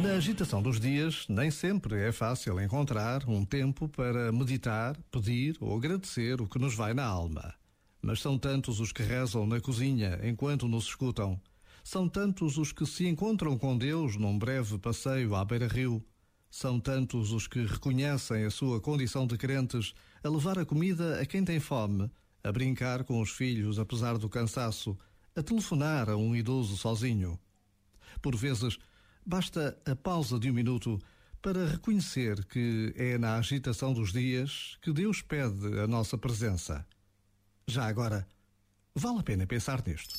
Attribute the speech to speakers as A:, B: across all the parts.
A: Na agitação dos dias, nem sempre é fácil encontrar um tempo para meditar, pedir ou agradecer o que nos vai na alma. Mas são tantos os que rezam na cozinha enquanto nos escutam. São tantos os que se encontram com Deus num breve passeio à beira-rio. São tantos os que reconhecem a sua condição de crentes a levar a comida a quem tem fome, a brincar com os filhos apesar do cansaço, a telefonar a um idoso sozinho. Por vezes, Basta a pausa de um minuto para reconhecer que é na agitação dos dias que Deus pede a nossa presença. Já agora, vale a pena pensar nisto.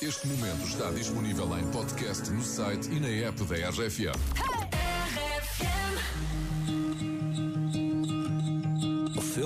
B: Este momento está disponível em podcast no site e na app da RFM.
C: I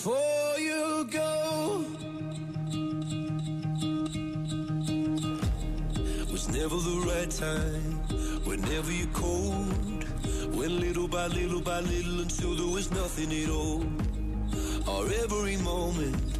C: Before you go. Was never the right time, whenever you're cold. Went little by little by little until there was nothing at all. Or every moment,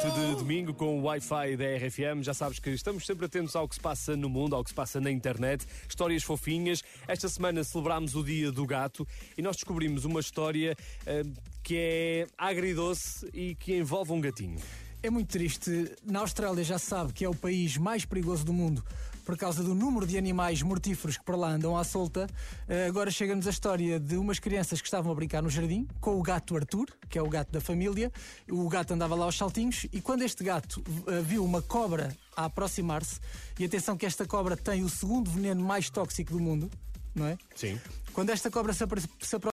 D: Noite de domingo com o Wi-Fi da RFM. Já sabes que estamos sempre atentos ao que se passa no mundo, ao que se passa na internet, histórias fofinhas. Esta semana celebramos o Dia do Gato e nós descobrimos uma história uh, que é agridoce e que envolve um gatinho.
E: É muito triste. Na Austrália já se sabe que é o país mais perigoso do mundo por causa do número de animais mortíferos que por lá andam à solta. Eh, agora chega-nos a história de umas crianças que estavam a brincar no jardim com o gato Arthur, que é o gato da família. O gato andava lá aos saltinhos e quando este gato uh, viu uma cobra a aproximar-se, e atenção que esta cobra tem o segundo veneno mais tóxico do mundo, não é?
D: Sim.
E: Quando esta cobra se aproxima